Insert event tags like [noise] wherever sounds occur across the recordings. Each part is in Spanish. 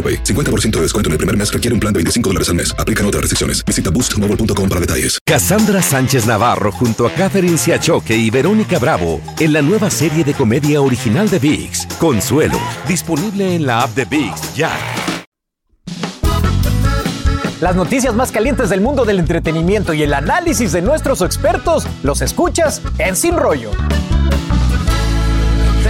AroPay. 50% de descuento en el primer mes requiere un plan de 25 dólares al mes. Aplican otras restricciones. Visita boostmobile.com para detalles. Cassandra Sánchez Navarro junto a Catherine Siachoque y Verónica Bravo en la nueva serie de comedia original de VIX, Consuelo, disponible en la app de VIX ya. Las noticias más calientes del mundo del entretenimiento y el análisis de nuestros expertos los escuchas en Sin Rollo.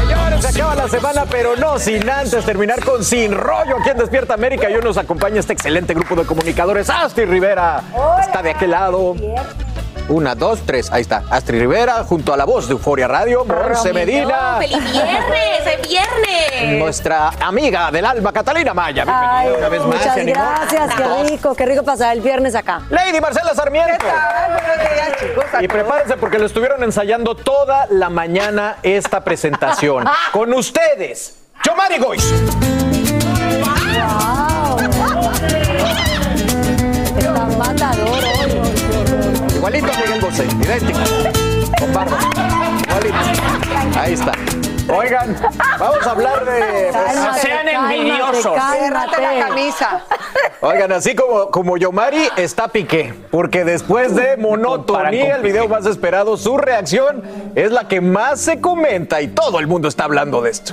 Señores, se acaba la semana, pero no sin antes terminar con Sin Rollo aquí en Despierta América. Y hoy nos acompaña este excelente grupo de comunicadores. Astrid Rivera está de aquel lado. Una, dos, tres. Ahí está. Astrid Rivera junto a la voz de Euforia Radio, Monse Medina. ¡Feliz viernes! ¡Es viernes! Nuestra amiga del alma, Catalina Maya. Bienvenida Ay, una vez más. muchas gracias, qué rico, qué rico pasar el viernes acá. Lady Marcela Sarmiento. Y prepárense porque lo estuvieron ensayando toda la mañana esta presentación. [laughs] Con ustedes, Yomari Goiz. Está matador hoy. Igualito a Miguel Bosé, idéntico. Con barba. Igualito. Ahí está. Oigan, vamos a hablar de. pues, sean envidiosos. cálmate. la camisa. Oigan, así como, como Yomari está Piqué, porque después de Monotonía, el video más esperado, su reacción es la que más se comenta y todo el mundo está hablando de esto.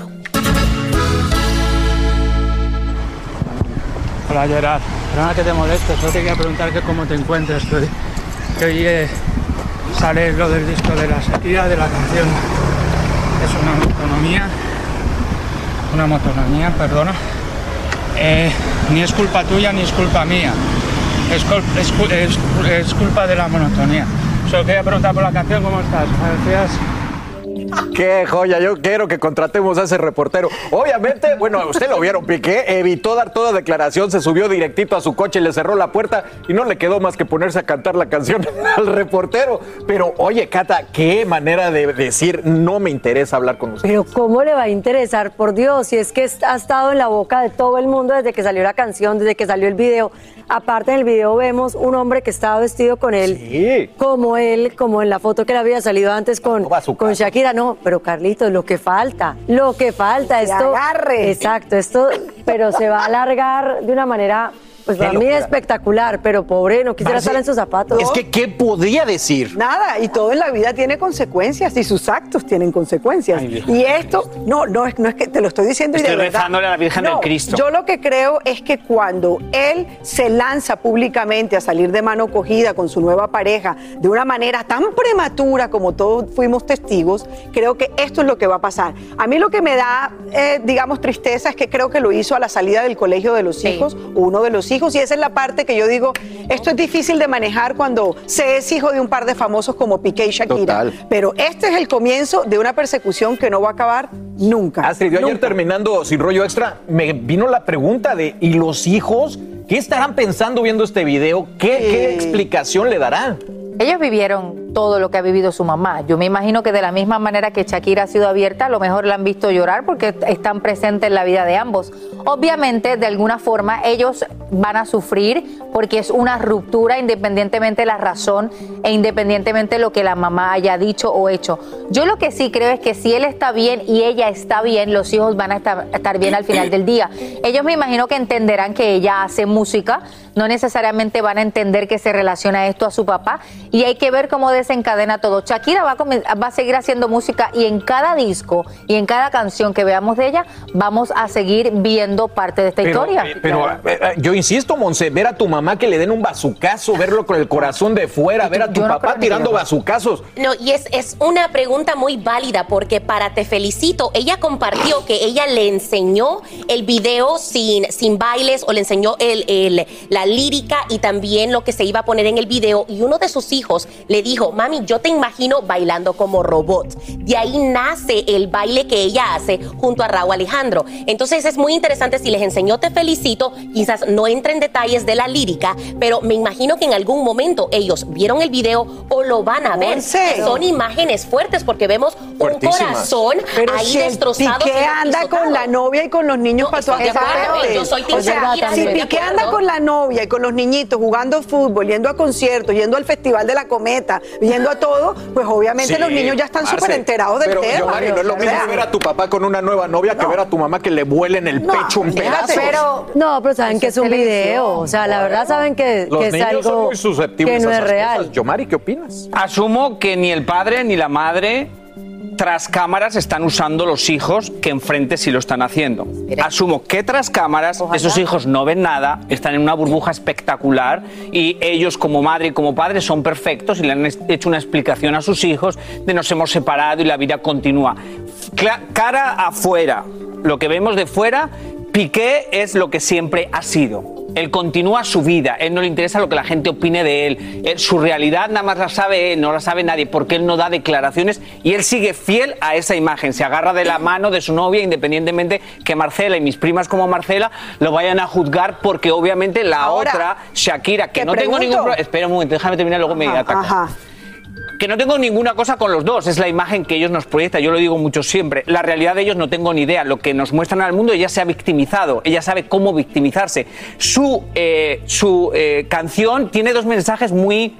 Hola Gerard, perdona que te moleste, solo te quería preguntar que cómo te encuentras, que, que hoy sale lo del disco de la sequía, de la canción. Es una motonomía, una motonomía, perdona. Eh, ni es culpa tuya ni es culpa mía, es, es culpa de la monotonía. Solo quería preguntar por la canción, ¿cómo estás? Gracias. Qué joya, yo quiero que contratemos a ese reportero. Obviamente, bueno, usted lo vieron, Piqué, evitó dar toda declaración, se subió directito a su coche, le cerró la puerta y no le quedó más que ponerse a cantar la canción [laughs] al reportero. Pero oye, Cata, qué manera de decir, no me interesa hablar con usted. Pero ¿cómo le va a interesar, por Dios? Si es que ha estado en la boca de todo el mundo desde que salió la canción, desde que salió el video. Aparte en el video vemos un hombre que estaba vestido con él, Sí. como él, como en la foto que le había salido antes con, con. Shakira. No, pero Carlitos, lo que falta, lo que falta, esto... agarre. Exacto, esto, pero se va a alargar de una manera... Pues para mí locura. espectacular, pero pobre, no quisiera estar en sus zapatos. Es que, ¿qué podría decir? Nada, y todo en la vida tiene consecuencias y sus actos tienen consecuencias. Ay, y esto, no, no es, no es que te lo estoy diciendo y Estoy de verdad. rezándole a la Virgen No, del Cristo. Yo lo que creo es que cuando él se lanza públicamente a salir de mano cogida con su nueva pareja de una manera tan prematura como todos fuimos testigos, creo que esto es lo que va a pasar. A mí lo que me da, eh, digamos, tristeza es que creo que lo hizo a la salida del colegio de los Sí. hijos, uno de los hijos, y esa es la parte que yo digo, esto es difícil de manejar cuando se es hijo de un par de famosos como Piqué y Shakira. Total. Pero este es el comienzo de una persecución que no va a acabar nunca. Astrid, yo ayer Nunca. terminando sin rollo extra, me vino la pregunta de, ¿y los hijos? ¿Qué estarán pensando viendo este video? ¿Qué, explicación le darán? Ellos vivieron todo lo que ha vivido su mamá. Yo me imagino que de la misma manera que Shakira ha sido abierta, a lo mejor la han visto llorar porque están presentes en la vida de ambos. Obviamente, de alguna forma, ellos van a sufrir porque es una ruptura independientemente de la razón e independientemente de lo que la mamá haya dicho o hecho. Yo lo que sí creo es que si él está bien y ella está bien, los hijos van a estar, estar bien al final del día. Ellos me imagino que entenderán que ella hace música no necesariamente van a entender que se relaciona esto a su papá y hay que ver cómo desencadena todo. Shakira va a, va a seguir haciendo música y en cada disco y en cada canción que veamos de ella vamos a seguir viendo parte de esta Pero, historia. eh, pero eh, eh, yo insisto, Monse, ver a tu mamá que le den un bazucazo, verlo con el corazón de fuera, ver a tu no papá tirando bazucazos. No, y es, es una pregunta muy válida porque para Te Felicito, ella compartió que ella le enseñó el video sin, sin bailes o le enseñó el, el- la lírica y también lo que se iba a poner en el video y uno de sus hijos le dijo, mami, yo te imagino bailando como robot. De ahí nace el baile que ella hace junto a Raúl Alejandro. Entonces es muy interesante si les enseñó Te Felicito, quizás no entre en detalles de la lírica, pero me imagino que en algún momento ellos vieron el video o lo van a ver. Son imágenes fuertes porque vemos un corazón Pero ahí si destrozado. Piqué anda con la novia y con los niños No, para todas yo soy O sea, si Piqué anda con la novia y con los niñitos jugando fútbol, yendo a conciertos, yendo al Festival de la Cometa, yendo a todo, pues obviamente Sí, los niños ya están súper enterados del pero, tema. Giovanni, no es lo mismo ver a tu papá con una nueva novia que ver a tu mamá que le vuele en el No, pecho un pedazo. Pero No, pero saben que es es un video. O sea, la verdad saben que, Los que es niños algo son muy susceptibles que no a es esas real. cosas. Yomari, ¿qué opinas? Asumo que ni el padre ni la madre tras cámaras están usando los hijos que enfrente sí lo están haciendo. Asumo que tras cámaras esos hijos no ven nada, están en una burbuja espectacular y ellos como madre y como padre son perfectos y le han hecho una explicación a sus hijos de nos hemos separado y la vida continúa. Cla- cara afuera, lo que vemos de fuera, Piqué es lo que siempre ha sido. Él continúa su vida, él no le interesa lo que la gente opine de él. Él- su realidad nada más la sabe él, no la sabe nadie, porque él no da declaraciones y él sigue fiel a esa imagen. Se agarra de la mano de su novia, independientemente que Marcela y mis primas como Marcela lo vayan a juzgar, porque obviamente la Ahora, otra, Shakira, que no tengo ningún problema. Espera un momento, déjame terminar, luego me Ajá, atacas ajá. Que no tengo ninguna cosa con los dos, es la imagen que ellos nos proyectan, yo lo digo mucho siempre. La realidad de ellos no tengo ni idea, lo que nos muestran al mundo, ella se ha victimizado, ella sabe cómo victimizarse. Su, eh, su eh, canción tiene dos mensajes muy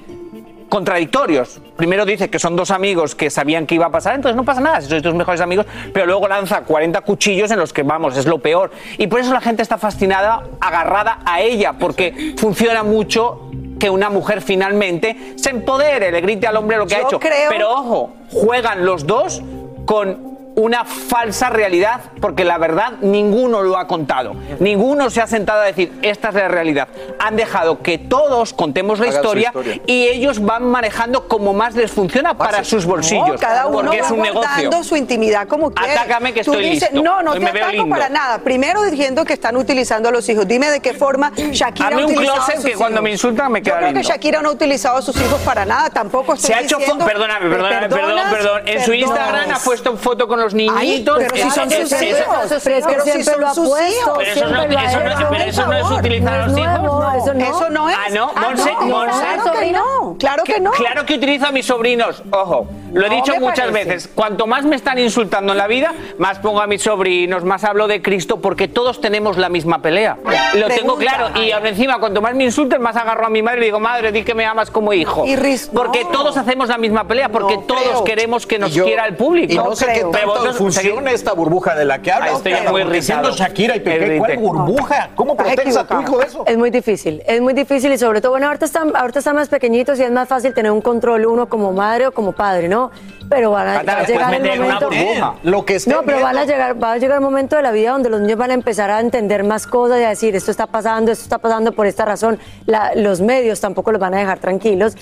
contradictorios. Primero dice que son dos amigos que sabían que iba a pasar, entonces no pasa nada, si sois tus mejores amigos, pero luego lanza 40 cuchillos en los que vamos, es lo peor. Y por eso la gente está fascinada, agarrada a ella, porque funciona mucho que una mujer finalmente se empodere, le grite al hombre lo que ha hecho. creo- Pero ojo, juegan los dos con una falsa realidad, porque la verdad ninguno lo ha contado. Ninguno se ha sentado a decir, esta es la realidad. Han dejado que todos contemos la historia, historia. y ellos van manejando como más les funciona para sus bolsillos. No, cada uno porque va es un negocio. guardando su intimidad como quiere. Atácame que Tú estoy dices, listo. No, no Hoy te ataco para nada. Primero diciendo que están utilizando a los hijos. Dime de qué forma Shakira Hazme ha un utilizado closet a sus que cuando hijos. me insultan me queda Yo creo que. Shakira no ha utilizado a sus hijos para nada. Tampoco estoy Se ha hecho diciendo... perdóname, ¿Me perdóname, perdón, perdón. En su. Instagram ha puesto foto con los Ay, niñitos. pero si son sus hijos. Pero es que Pero si siempre son lo sus hijos. Pero eso no- eso no- hecho. pero eso no es utilizar a los hijos. eso no. Eso no es. Ah, no, Ah, Monse, Monse. Claro que no. Claro que no. Claro que utilizo a mis sobrinos. Ojo, lo he dicho muchas veces. Cuanto más me están insultando en la vida, más pongo a mis sobrinos, más hablo de Cristo, porque todos tenemos la misma pelea. Lo tengo claro. Y ahora encima, cuanto más me insulten, más agarro a mi madre y le digo, madre, di que me amas como hijo. Porque todos hacemos la misma pelea, porque todos queremos que nos quiera el público. Y no, sé qué funciona esta burbuja de la que hablas. Estoy muy irritado. Shakira y Piqué, ¿cuál burbuja? ¿Cómo proteges a tu hijo de eso? Es muy difícil, es muy difícil y sobre todo, bueno, ahorita están, ahorita están más pequeñitos y es más fácil tener un control uno como madre o como padre, ¿no? Pero van a, va a llegar el en una momento... Lo que No, pero van a llegar, va a llegar el momento de la vida donde los niños van a empezar a entender más cosas y a decir esto está pasando, esto está pasando por esta razón. La- los medios tampoco los van a dejar tranquilos.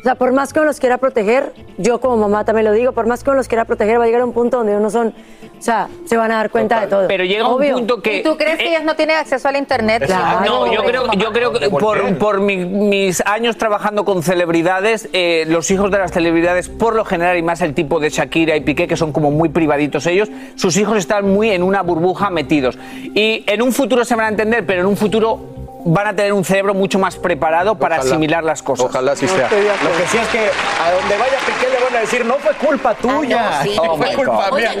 O sea, por más que uno los quiera proteger, yo como mamá también lo digo, por más que uno los quiera proteger, va a llegar un punto donde uno son, o sea, se van a dar cuenta de todo. Pero llega Obvio. un punto que. ¿Y tú crees que eh, ellas no tienen acceso al internet? Claro. No, yo creo, yo creo que por, por mi- mis años trabajando con celebridades, eh, los hijos de las celebridades, por lo general, y más el tipo de Shakira y Piqué, que son como muy privaditos ellos, sus hijos están muy en una burbuja metidos. Y en un futuro se van a entender, pero en un futuro van a tener un cerebro mucho más preparado para Ojalá. asimilar las cosas. Ojalá así sea. Lo que sí es que a donde vaya Piqué le van a decir, no fue culpa tuya. Ah, no, sí. no fue culpa mía.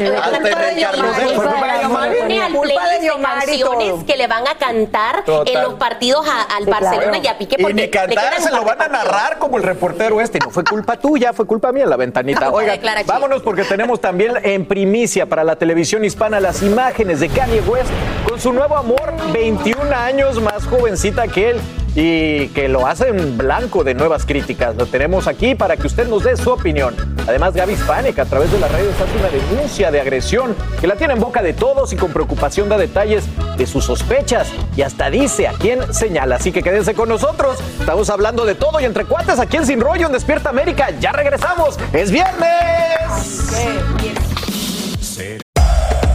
Culpa de canciones que le van a cantar Total. en los partidos a- al Sí, claro. Barcelona y a Piqué Y porque ni le cantar, se lo van a narrar como el reportero este. No fue culpa tuya, fue culpa mía en la ventanita. Declara aquí. vámonos porque tenemos también en primicia para la televisión hispana las imágenes de Kanye West con su nuevo amor, 21 años más jovencita que él. y que lo hacen blanco de nuevas críticas. Lo tenemos aquí para que usted nos dé su opinión. Además, Gaby Hispanic a través de las redes hace una denuncia de agresión que la tiene en boca de todos y con preocupación da detalles de sus sospechas y hasta dice a quién señala. Así que quédense con nosotros. Estamos hablando de todo y entre cuates aquí en Sin Rollo en Despierta América. Ya regresamos. ¡Es viernes!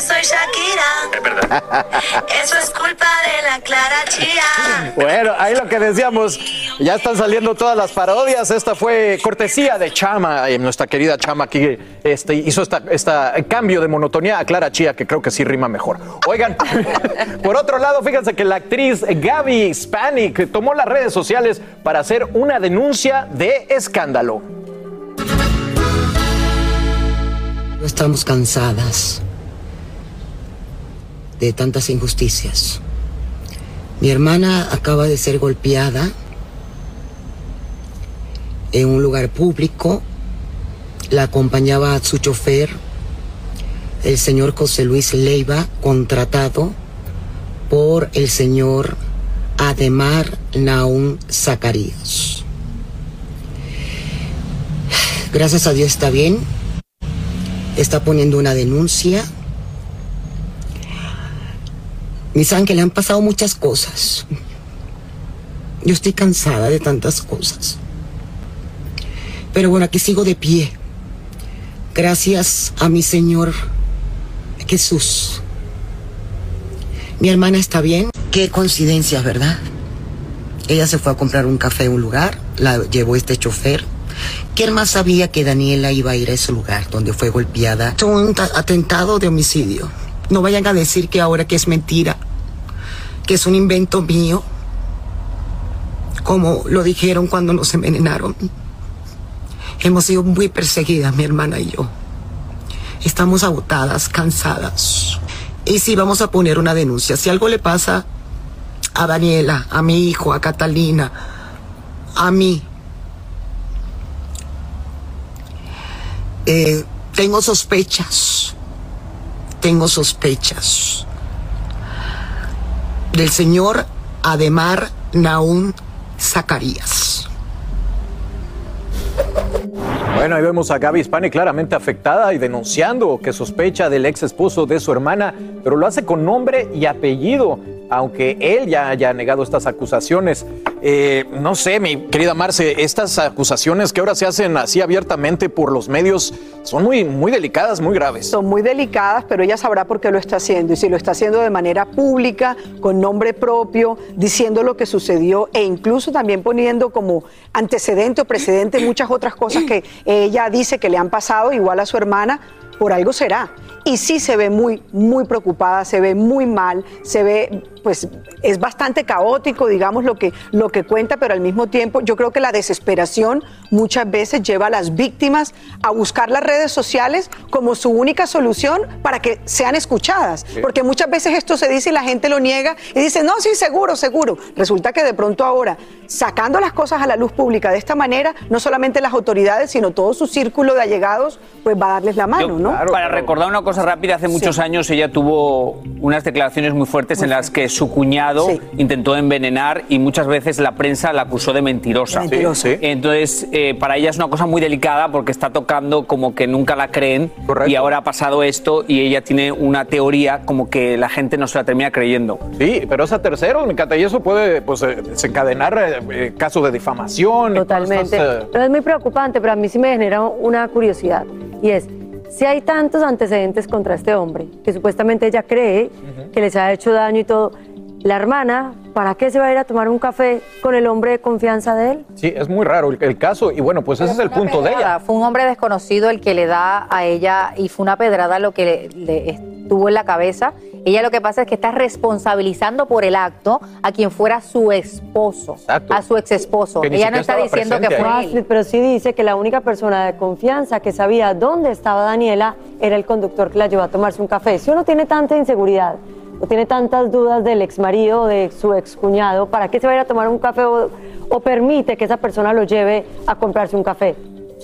Soy Shakira. Es verdad. Eso es culpa de la clara chía. Bueno, ahí lo que decíamos, ya están saliendo todas las parodias. Esta fue cortesía de Chama, eh, nuestra querida Chama que este, hizo esta, esta cambio de monotonía a Clara Chía, que creo que sí rima mejor. Oigan, [laughs] por otro lado, fíjense que la actriz Gaby Hispanic tomó las redes sociales para hacer una denuncia de escándalo. Estamos cansadas de tantas injusticias. Mi hermana acaba de ser golpeada en un lugar público. La acompañaba su chofer, el señor José Luis Leiva, contratado por el señor Ademar Naún Zacarías. Gracias a Dios está bien. Está poniendo una denuncia. Mi que le han pasado muchas cosas. Yo estoy cansada de tantas cosas. Pero bueno, aquí sigo de pie. Gracias a mi Señor Jesús. Mi hermana está bien. Qué coincidencia, ¿verdad? Ella se fue a comprar un café a un lugar, la llevó este chofer. ¿Quién más sabía que Daniela iba a ir a ese lugar donde fue golpeada? Es un ta- atentado de homicidio. No vayan a decir que ahora que es mentira, que es un invento mío, como lo dijeron cuando nos envenenaron. Hemos sido muy perseguidas, mi hermana y yo. Estamos agotadas, cansadas. Y sí, vamos a poner una denuncia. Si algo le pasa a Daniela, a mi hijo, a Catalina, a mí, eh, tengo sospechas. Tengo sospechas. Del señor Ademar Naún Zacarías. Bueno, ahí vemos a Gaby Hispani claramente afectada y denunciando que sospecha del ex esposo de su hermana, pero lo hace con nombre y apellido, aunque él ya haya negado estas acusaciones. Eh, no sé, mi querida Marce, estas acusaciones que ahora se hacen así abiertamente por los medios son muy, muy delicadas, muy graves. Son muy delicadas, pero ella sabrá por qué lo está haciendo. Y si lo está haciendo de manera pública, con nombre propio, diciendo lo que sucedió e incluso también poniendo como antecedente o precedente muchas otras cosas que ella dice que le han pasado, igual a su hermana, por algo será. Y sí se ve muy, muy preocupada, se ve muy mal, se ve, pues es bastante caótico, digamos, lo que, lo que cuenta, pero al mismo tiempo yo creo que la desesperación muchas veces lleva a las víctimas a buscar las redes sociales como su única solución para que sean escuchadas. Sí. Porque muchas veces esto se dice y la gente lo niega y dice, no, sí, seguro, seguro. Resulta que de pronto ahora, sacando las cosas a la luz pública de esta manera, no solamente las autoridades, sino todo su círculo de allegados, pues va a darles la mano, Yo, ¿no? Para recordar una cosa rápida, hace muchos años ella tuvo unas declaraciones muy fuertes en las que su cuñado intentó envenenar y muchas veces la prensa la acusó de mentirosa. De mentirosa. Sí, sí. Entonces, eh, para ella es una cosa muy delicada porque está tocando como que nunca la creen y ahora ha pasado esto y ella tiene una teoría como que la gente no se la termina creyendo. Sí, pero es a terceros, me encanta, y eso puede pues, eh, desencadenar eh, eh, casos de difamación. Totalmente. cosas, eh, Pero es muy preocupante, pero a mí sí me genera una curiosidad. Y es, si hay tantos antecedentes contra este hombre, que supuestamente ella cree que les ha hecho daño y todo, la hermana, ¿para qué se va a ir a tomar un café con el hombre de confianza de él? Sí, es muy raro el, el caso y bueno, pues ese es el punto de ella. Fue un hombre desconocido el que le da a ella y fue una pedrada lo que le, le estuvo en la cabeza. Ella lo que pasa es que está responsabilizando por el acto a quien fuera su esposo, a su ex esposo. Ella no está diciendo que fue él. Pero sí dice que la única persona de confianza que sabía dónde estaba Daniela era el conductor que la llevó a tomarse un café. Si uno tiene tanta inseguridad o tiene tantas dudas del ex marido o de su ex cuñado, ¿para qué se va a ir a tomar un café o, o permite que esa persona lo lleve a comprarse un café?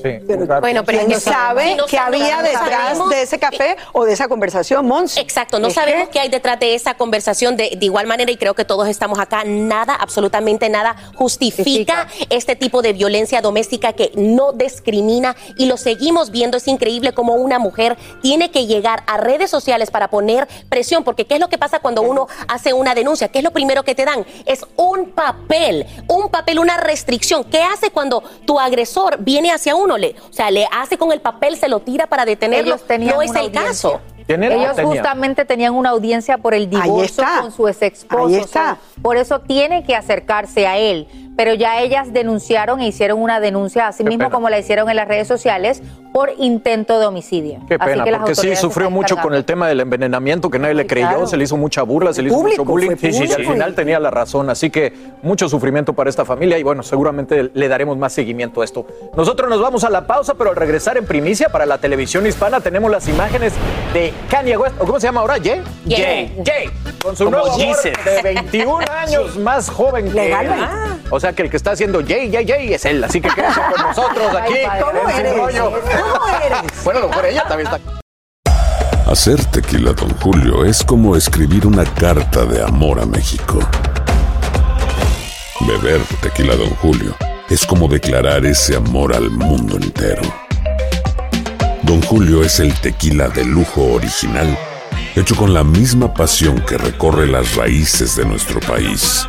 Sí, Bueno, pero ¿quién sabe no qué había no detrás sabemos. de ese café o de esa conversación, Monse? Exacto, no sabemos que- qué hay detrás de esa conversación de, de igual manera y creo que todos estamos acá. Nada, absolutamente nada justifica este tipo de violencia doméstica que no discrimina y lo seguimos viendo. Es increíble cómo una mujer tiene que llegar a redes sociales para poner presión, porque ¿qué es lo que pasa cuando uno hace una denuncia? ¿Qué es lo primero que te dan? Es un papel, un papel, una restricción. ¿Qué hace cuando tu agresor viene hacia uno? Le, o sea, le hace con el papel, se lo tira para detenerlo. Ellos tenían no es el audiencia. caso. Ellos justamente tenían una audiencia por el divorcio con su ex esposo. Ahí está. por eso tiene que acercarse a él. Pero ya ellas denunciaron e hicieron una denuncia, así Qué mismo pena. como la hicieron en las redes sociales, por intento de homicidio. Qué Así pena, que las porque sí, sufrió mucho con el tema del envenenamiento, que nadie le creyó, claro. se le hizo mucha burla, se le hizo Público, mucho bullying, y al final tenía la razón. Así que mucho sufrimiento para esta familia y bueno, seguramente le daremos más seguimiento a esto. Nosotros nos vamos a la pausa, pero al regresar en primicia para la televisión hispana tenemos las imágenes de Kanye West, o ¿cómo se llama ahora? Jay. Jay. Jay, con su Como nuevo amor de 21 [laughs] años más joven que él. O sea que el que está haciendo Jay, Jay, Jay es él. Así que quédense con [laughs] nosotros aquí. Ay, padre. ¿Cómo en Sin eres? Rollo. ¿Cómo eres? Bueno, a lo mejor ella también está. Hacer tequila, Don Julio, es como escribir una carta de amor a México. Beber tequila, Don Julio, es como declarar ese amor al mundo entero. Don Julio es el tequila de lujo original, hecho con la misma pasión que recorre las raíces de nuestro país.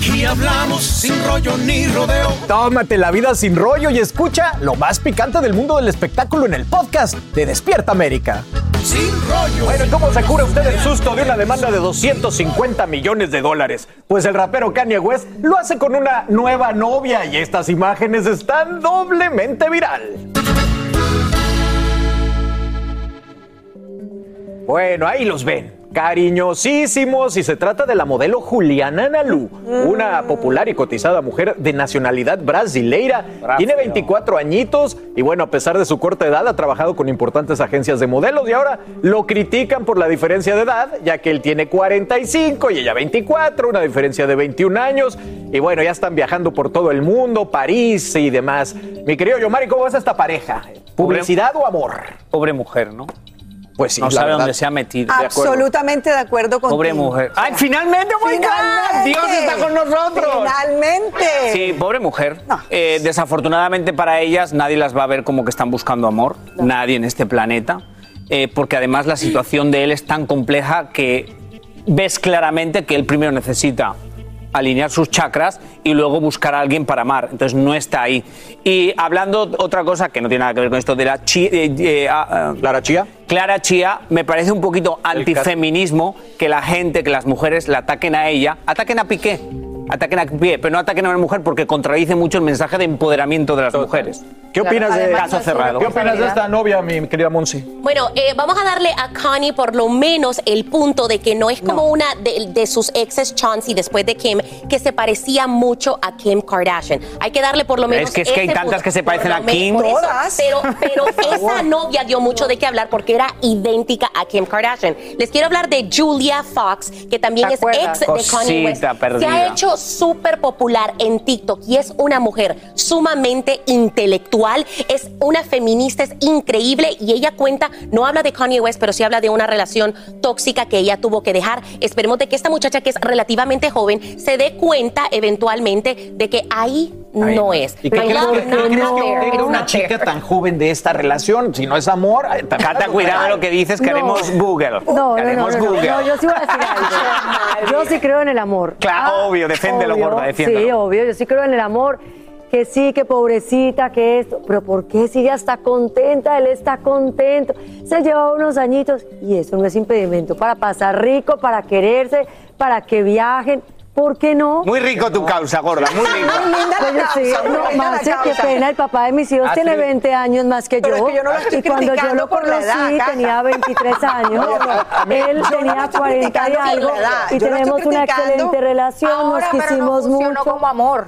Aquí hablamos sin rollo ni rodeo. Tómate la vida sin rollo y escucha lo más picante del mundo del espectáculo en el podcast de Despierta América. Sin rollo. Bueno, ¿y ¿cómo se cura usted el susto de una demanda de 250 millones de dólares? Pues el rapero Kanye West lo hace con una nueva novia y estas imágenes están doblemente viral. Bueno, ahí los ven. Cariñosísimos y se trata de la modelo Juliana Nalu, una popular y cotizada mujer de nacionalidad brasileira. Tiene 24 añitos y bueno, a pesar de su corta edad ha trabajado con importantes agencias de modelos y ahora lo critican por la diferencia de edad, ya que él tiene 45 y ella 24, una diferencia de 21 años. Y bueno, ya están viajando por todo el mundo, París y demás. Mi querido Yomari, ¿cómo ves esta pareja? ¿Publicidad o amor? Pobre mujer, ¿no? Pues sí, no sabe verdad. dónde se ha metido. Absolutamente de acuerdo contigo. Pobre mujer. ¡Ay, finalmente, oh my God! ¡Dios está con nosotros! Finalmente. Sí, pobre mujer. Eh, desafortunadamente para ellas nadie las va a ver como que están buscando amor, nadie en este planeta, Eh, porque además la situación de él es tan compleja que ves claramente que él primero necesita alinear sus chakras y luego buscar a alguien para amar. Entonces no está ahí. Y hablando otra cosa que no tiene nada que ver con esto de la chi- eh, eh, ah, ah, Clara Chía. Clara Chía me parece un poquito antifeminismo que la gente, que las mujeres la ataquen a ella, ataquen a Piqué. Ataquen a pie, pero no ataquen a una mujer porque contradice mucho el mensaje de empoderamiento de las mujeres. ¿Qué opinas de caso cerrado? ¿Qué opinas de esta novia, mi querida Monsi? Bueno, eh, vamos a darle a Connie por lo menos el punto de que no es como una de, de sus exes Chauncey después de Kim que se parecía mucho a Kim Kardashian. Hay que darle por lo menos Es que- es que hay tantas punto. que se parecen a Kim. Todas. Pero, pero [laughs] esa novia dio mucho de qué hablar porque era idéntica a Kim Kardashian. Les quiero hablar de Julia Fox, que también ¿Te es ex de Kanye West. Se perdida. ha hecho súper popular en TikTok y es una mujer sumamente intelectual, es una feminista, es increíble y ella cuenta, no habla de Kanye West, pero sí habla de una relación tóxica que ella tuvo que dejar. Esperemos de que esta muchacha que es relativamente joven se dé cuenta eventualmente de que ahí no es. ¿Y qué crees que, tenga una chica there. tan joven de esta relación? Si no es amor, [laughs] Cata, cuidado lo que dices, queremos Google. No, no, no, queremos no, no, Google. no, yo sí voy a decir algo. [laughs] Yo sí creo en el amor. Claro, obvio, defiéndelo, obvio, gorda, defiéndelo. Sí, obvio, yo sí creo en el amor. Que sí, que pobrecita, que esto. Pero ¿por qué si ella está contenta? Él está contento. Se lleva unos añitos y eso no es impedimento para pasar rico, para quererse, para que viajen. ¿Por qué no? Muy rico tu causa, gorda, muy rico. Pues yo sí, no, Marce, qué pena, el papá de mis hijos Ah, tiene sí. 20 años más que Pero yo. es que yo no lo estoy y cuando yo criticando lo por la conocí edad, Cata. tenía 23 años. No, no, a mí- Él yo no tenía lo estoy 40 y criticando por algo. la edad, Y yo estoy tenemos una criticando excelente relación, Ahora, nos pero no quisimos funcionó mucho. como amor.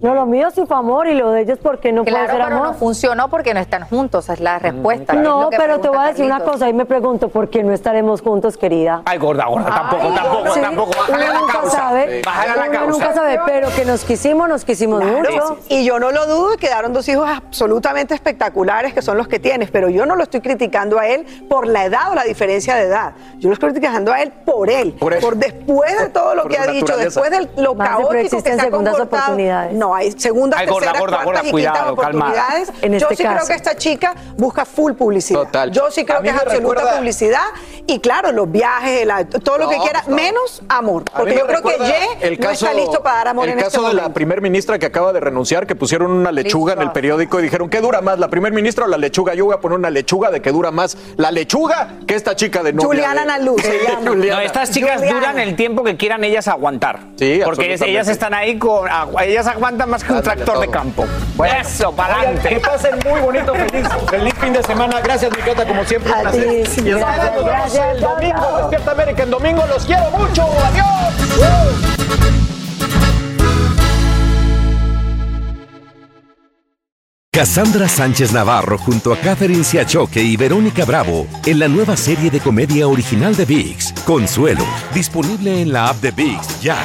No, lo mío sí fue amor y lo de ellos porque no Claro, puede ser pero amor. no funcionó porque no están juntos, es la respuesta. es No, pero te voy a decir una cosa y me pregunto por qué no estaremos juntos, querida. Ay, gorda, gorda, tampoco, tampoco, Sí, tampoco. Bájale a uno la nunca causa. sabe, Bájale a la uno causa. nunca sabe, pero que nos quisimos, nos quisimos mucho. Y yo no lo dudo, quedaron dos hijos absolutamente espectaculares que son los que tienes, pero yo no lo estoy criticando a él por la edad o la diferencia de edad. Yo lo estoy criticando a él por él, Por por, después de todo lo Por que ha dicho, naturaleza. después de lo pero caótico que existen se ha comportado. oportunidades. No, hay segundas, Ay, gorda, terceras, gorda, y cuidado, calmada. oportunidades. En yo este sí creo caso. que esta chica busca full publicidad. Total. Yo sí creo que es absoluta recuerda- publicidad y claro, los viajes, la- todo lo que No, quiera, no. menos amor. Porque yo creo que Ye no está listo para dar amor el en caso este de momento. la primer ministra que acaba de renunciar, que pusieron una lechuga en el periódico y dijeron, ¿qué dura más, la primer ministra o la lechuga? Yo voy a poner una lechuga de que dura más la lechuga que esta chica de novia. Juliana de- Naluz. [laughs] No, estas chicas Juliana. duran el tiempo que quieran ellas aguantar. Sí, Porque ellas están ahí con. Ellas aguantan más que un tractor de campo. Bueno, Eso, para oigan, Que adelante. pasen muy bonito, feliz, feliz fin de semana. Gracias, mi Cata, como siempre. un placer. ti, Y el gracias, sábado nos vemos gracias, el chao, domingo, chao. Despierta América en domingo. Los quiero mucho. Adiós. Cassandra Sánchez Navarro junto a Catherine Siachoque y Verónica Bravo en la nueva serie de comedia original de VIX, Consuelo, disponible en la app de VIX ya.